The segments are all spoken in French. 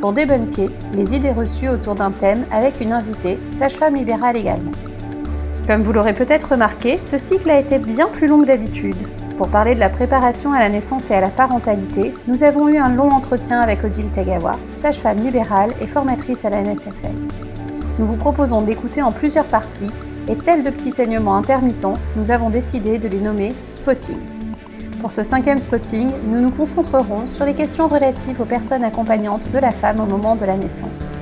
pour débunker les idées reçues autour d'un thème avec une invitée, sage-femme libérale également. Comme vous l'aurez peut-être remarqué, ce cycle a été bien plus long que d'habitude. Pour parler de la préparation à la naissance et à la parentalité, nous avons eu un long entretien avec Odile Tagawa, sage-femme libérale et formatrice à la NSFL. Nous vous proposons de l'écouter en plusieurs parties et tel de petits saignements intermittents, nous avons décidé de les nommer spotting. Pour ce cinquième spotting, nous nous concentrerons sur les questions relatives aux personnes accompagnantes de la femme au moment de la naissance.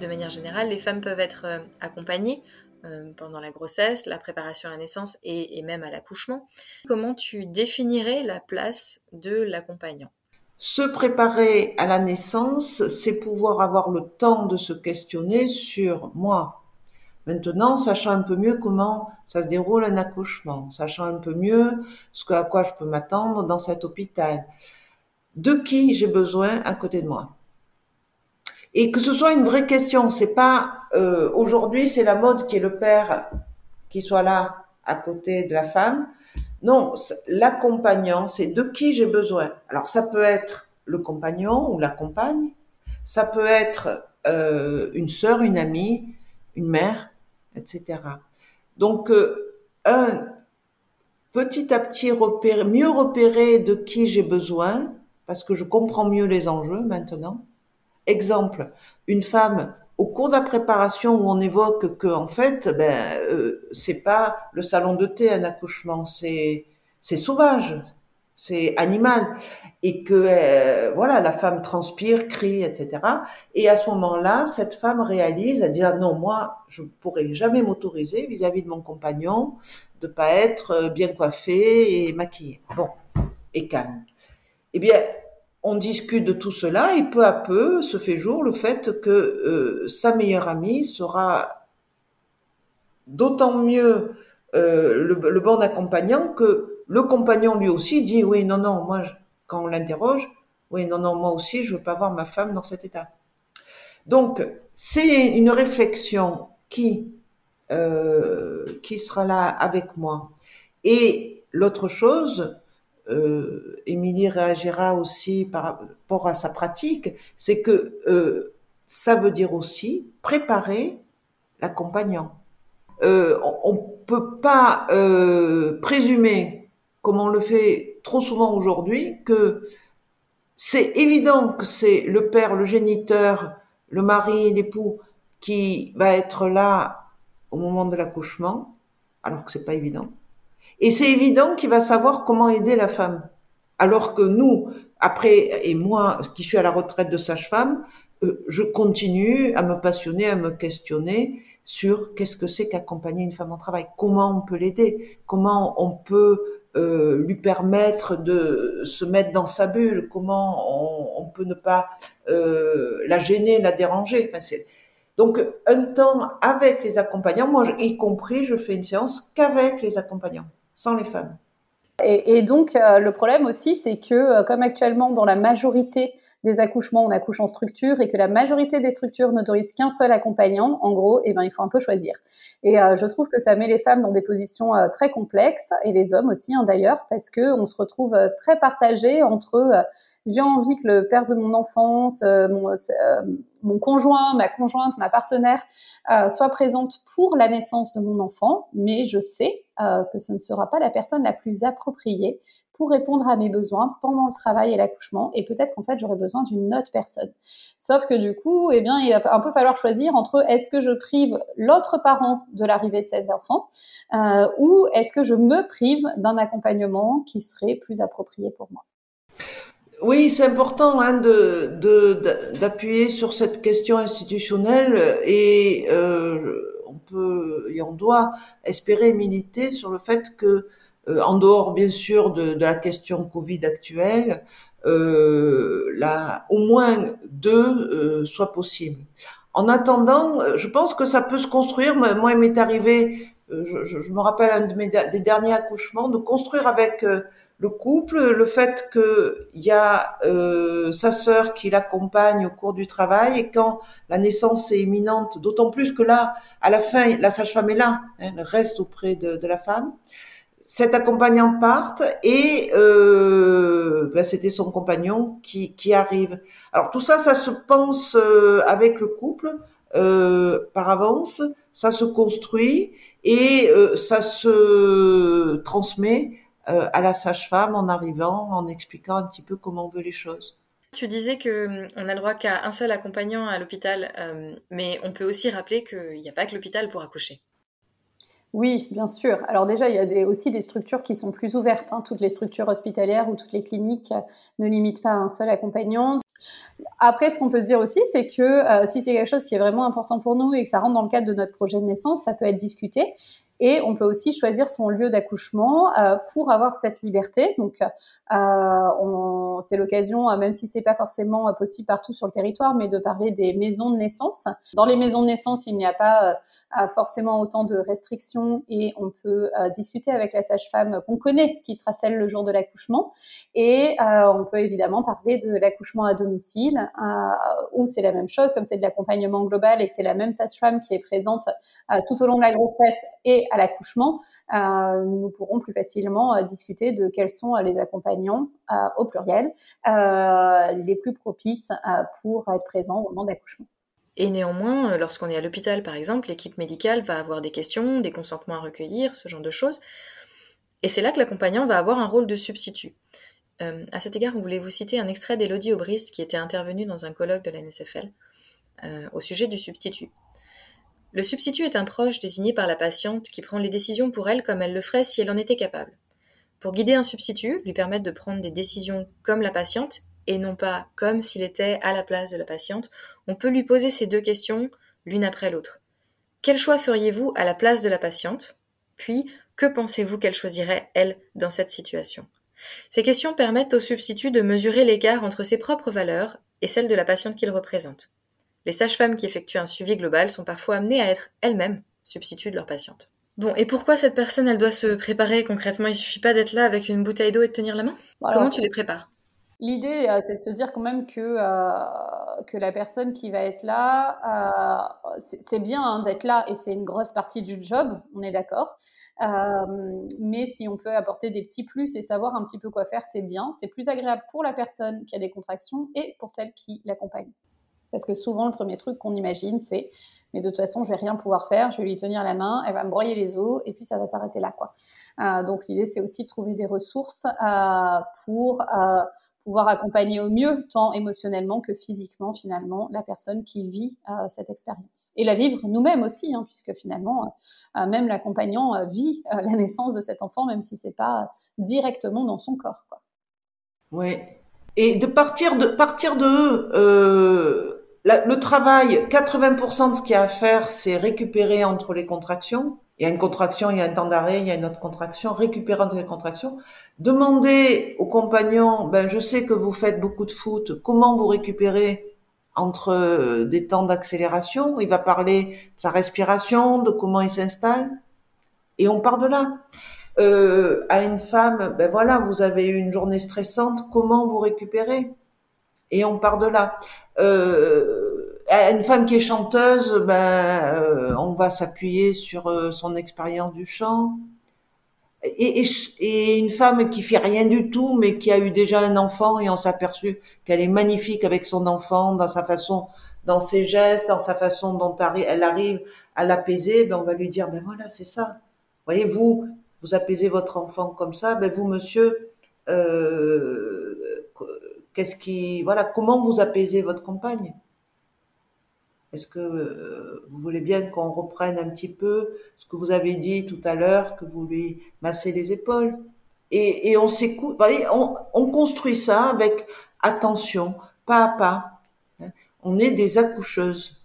De manière générale, les femmes peuvent être euh, accompagnées euh, pendant la grossesse, la préparation à la naissance et, même à l'accouchement. Comment tu définirais la place de l'accompagnant? Se préparer à la naissance, c'est pouvoir avoir le temps de se questionner sur moi, Maintenant, sachant un peu mieux comment ça se déroule un accouchement, sachant un peu mieux ce à quoi je peux m'attendre dans cet hôpital, de qui j'ai besoin à côté de moi? Et que ce soit une vraie question, c'est pas euh, aujourd'hui c'est la mode qui est le père qui soit là à côté de la femme. Non, l'accompagnant, c'est de qui j'ai besoin. Alors ça peut être le compagnon ou la compagne, ça peut être euh, une sœur, une amie, une mère, etc. Donc, euh, un, petit à petit, repérer, mieux repérer de qui j'ai besoin, parce que je comprends mieux les enjeux maintenant. Exemple, une femme au cours de la préparation où on évoque que en fait, ben, euh, c'est pas le salon de thé un accouchement, c'est c'est sauvage, c'est animal et que euh, voilà la femme transpire, crie, etc. Et à ce moment-là, cette femme réalise, elle dit ah non moi je pourrais jamais m'autoriser vis-à-vis de mon compagnon de pas être euh, bien coiffée et maquillée. Bon et calme. Eh bien on discute de tout cela et peu à peu se fait jour le fait que euh, sa meilleure amie sera d'autant mieux le bon accompagnant que le compagnon lui aussi dit oui, non, non, moi, quand on l'interroge, oui, non, non, moi aussi, je veux pas voir ma femme dans cet état. Donc, c'est une réflexion qui euh, qui sera là avec moi. Et l'autre chose, euh, Émilie réagira aussi par rapport à sa pratique, c'est que euh, ça veut dire aussi préparer l'accompagnant. Euh, on, ne peut pas présumer comme on le fait trop souvent aujourd'hui, que c'est évident que c'est le père, le géniteur, le mari, l'époux qui va être là au moment de l'accouchement, alors que c'est pas évident. Et c'est évident qu'il va savoir comment aider la femme. Alors que nous, après, et moi, qui suis à la retraite de sage-femme, euh, je continue à me passionner, à me questionner sur qu'est-ce que c'est qu'accompagner une femme en travail, comment on peut l'aider, comment on peut euh, lui permettre de se mettre dans sa bulle, comment on, peut ne pas euh, la gêner, la déranger? Donc un temps avec les accompagnants, moi y compris, je fais une séance qu'avec les accompagnants, sans les femmes. Et, donc euh, le problème aussi, c'est que comme actuellement dans la majorité des accouchements, on accouche en structure et que la majorité des structures n'autorisent qu'un seul accompagnant, en gros, eh ben, il faut un peu choisir. Et euh, je trouve que ça met les femmes dans des positions euh, très complexes et les hommes aussi, hein, d'ailleurs, parce que on se retrouve euh, très partagé entre j'ai envie que le père de mon enfance, mon, mon, conjoint, ma conjointe, ma partenaire soit présente pour la naissance de mon enfant, mais je sais que ce ne sera pas la personne la plus appropriée pour répondre à mes besoins pendant le travail et l'accouchement. Et peut-être qu'en fait, j'aurais besoin d'une autre personne. Sauf que du coup, eh bien, il va un peu falloir choisir entre est-ce que je prive l'autre parent de l'arrivée de cet enfant euh, ou est-ce que je me prive d'un accompagnement qui serait plus approprié pour moi. Oui, c'est important hein, d'appuyer sur cette question institutionnelle et euh, on peut et on doit espérer militer sur le fait que en dehors bien sûr de, de, la question Covid actuelle, euh, là, au moins deux soient possibles. En attendant, je pense que ça peut se construire. Moi, il m'est arrivé, je, je, me rappelle un de mes des derniers accouchements, de construire avec le couple, le fait qu'il y a euh, sa sœur qui l'accompagne au cours du travail et quand la naissance est imminente, d'autant plus que là, à la fin, la sage-femme est là, hein, elle reste auprès de, de, la femme. Cet accompagnant parte et euh, ben, c'était son compagnon qui, qui arrive. Alors tout ça, ça se pense euh, avec le couple euh, par avance, ça se construit et euh, ça se transmet euh, à la sage-femme en arrivant, en expliquant un petit peu comment on veut les choses. Tu disais que hum, on a le droit qu'à un seul accompagnant à l'hôpital, euh, mais on peut aussi rappeler qu'il n'y a pas que l'hôpital pour accoucher. Oui, bien sûr. Alors déjà, il y a aussi des structures qui sont plus ouvertes. Hein. Toutes les structures hospitalières ou toutes les cliniques ne limitent pas un seul accompagnant. Après, ce qu'on peut se dire aussi, c'est que euh, si c'est quelque chose qui est vraiment important pour nous et que ça rentre dans le cadre de notre projet de naissance, ça peut être discuté. Et on peut aussi choisir son lieu d'accouchement euh, pour avoir cette liberté. Donc, euh, c'est l'occasion, euh, même si c'est pas forcément possible partout sur le territoire, mais de parler des maisons de naissance. Dans les maisons de naissance, il n'y a pas forcément autant de restrictions et on peut discuter avec la sage-femme qu'on connaît, qui sera celle le jour de l'accouchement. Et on peut évidemment parler de l'accouchement à domicile, où c'est la même chose, comme c'est de l'accompagnement global et que c'est la même sage-femme qui est présente tout au long de la grossesse et à l'accouchement, euh, nous pourrons plus facilement euh, discuter de quels sont euh, les accompagnants au pluriel les plus propices pour être présents au moment d'accouchement. Et néanmoins, lorsqu'on est à l'hôpital, par exemple, l'équipe médicale va avoir des questions, des consentements à recueillir, ce genre de choses. Et c'est là que l'accompagnant va avoir un rôle de substitut. à cet égard, on voulait vous citer un extrait d'Elodie Aubrist qui était intervenue dans un colloque de la NSFL au sujet du substitut. Le substitut est un proche désigné par la patiente qui prend les décisions pour elle comme elle le ferait si elle en était capable. Pour guider un substitut, lui permettre de prendre des décisions comme la patiente et non pas comme s'il était à la place de la patiente, on peut lui poser ces deux questions l'une après l'autre. Quel choix feriez-vous à la place de la patiente? Puis, que pensez-vous qu'elle choisirait, elle, dans cette situation? Ces questions permettent au substitut de mesurer l'écart entre ses propres valeurs et celles de la patiente qu'il représente. Les sages-femmes qui effectuent un suivi global sont parfois amenées à être elles-mêmes substituts de leurs patientes. Bon, et pourquoi cette personne, elle doit se préparer concrètement? Il suffit pas d'être là avec une bouteille d'eau et de tenir la main? Comment tu les prépares? L'idée, euh, c'est de se dire quand même que, euh, que la personne qui va être là, euh, c'est bien hein, d'être là et c'est une grosse partie du job, on est d'accord. mais si on peut apporter des petits plus et savoir un petit peu quoi faire, c'est bien. C'est plus agréable pour la personne qui a des contractions et pour celle qui l'accompagne. Parce que souvent, le premier truc qu'on imagine, c'est mais de toute façon, je vais rien pouvoir faire, je vais lui tenir la main, elle va me broyer les os, et puis ça va s'arrêter là, quoi. Euh, donc l'idée, c'est aussi de trouver des ressources euh, pour euh, pouvoir accompagner au mieux, tant émotionnellement que physiquement, finalement, la personne qui vit cette expérience. Et la vivre nous-mêmes aussi, hein, puisque finalement, même l'accompagnant vit la naissance de cet enfant, même si c'est pas directement dans son corps, quoi. Oui. Et de partir de partir de le travail, 80% de ce qu'il y a à faire, c'est récupérer entre les contractions. Il y a une contraction, il y a un temps d'arrêt, il y a une autre contraction, récupérer entre les contractions. Demander au compagnon, ben, je sais que vous faites beaucoup de foot, comment vous récupérez entre euh, des temps d'accélération? Il va parler de sa respiration, de comment il s'installe. Et on part de là. Euh, à une femme, ben voilà, vous avez eu une journée stressante, comment vous récupérez? Et on part de là. Euh, une femme qui est chanteuse, ben, euh, on va s'appuyer sur euh, son expérience du chant. Et, et, et, une femme qui fait rien du tout, mais qui a eu déjà un enfant et on s'est aperçu qu'elle est magnifique avec son enfant, dans sa façon, dans ses gestes, dans sa façon dont elle arrive à l'apaiser, ben on va lui dire, ben voilà, c'est ça. Voyez, vous, vous apaisez votre enfant comme ça, ben vous, monsieur, euh, Qu'est-ce qui, voilà, comment vous apaisez votre compagne? Est-ce que euh, vous voulez bien qu'on reprenne un petit peu ce que vous avez dit tout à l'heure, que vous lui massez les épaules? Et, et on s'écoute. On, on construit ça avec attention, pas à pas. Hein. On est des accoucheuses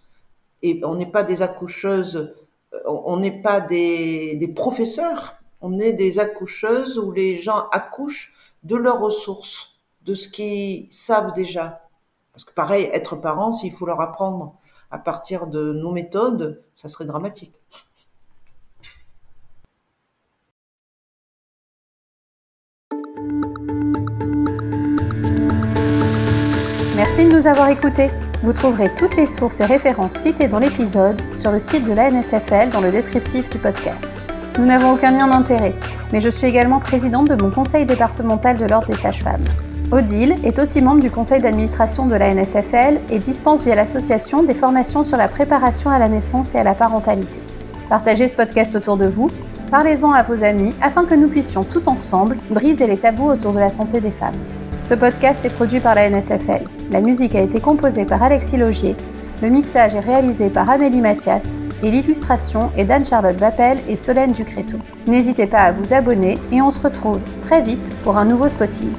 et on n'est pas des accoucheuses, euh, on n'est pas des, des professeurs. On est des accoucheuses où les gens accouchent de leurs ressources de ce qu'ils savent déjà. Parce que pareil, être parent, s'il faut leur apprendre à partir de nos méthodes, ça serait dramatique. Merci de nous avoir écoutés. Vous trouverez toutes les sources et références citées dans l'épisode sur le site de la NSFL dans le descriptif du podcast. Nous n'avons aucun lien d'intérêt, mais je suis également présidente de mon conseil départemental de l'Ordre des sages-femmes. Odile est aussi membre du conseil d'administration de la NSFL et dispense via l'association des formations sur la préparation à la naissance et à la parentalité. Partagez ce podcast autour de vous, parlez-en à vos amis afin que nous puissions tout ensemble briser les tabous autour de la santé des femmes. Ce podcast est produit par la NSFL. La musique a été composée par Alexis Logier le mixage est réalisé par Amélie Mathias et l'illustration est d'Anne-Charlotte Vappel et Solène Ducréto. N'hésitez pas à vous abonner et on se retrouve très vite pour un nouveau spotting.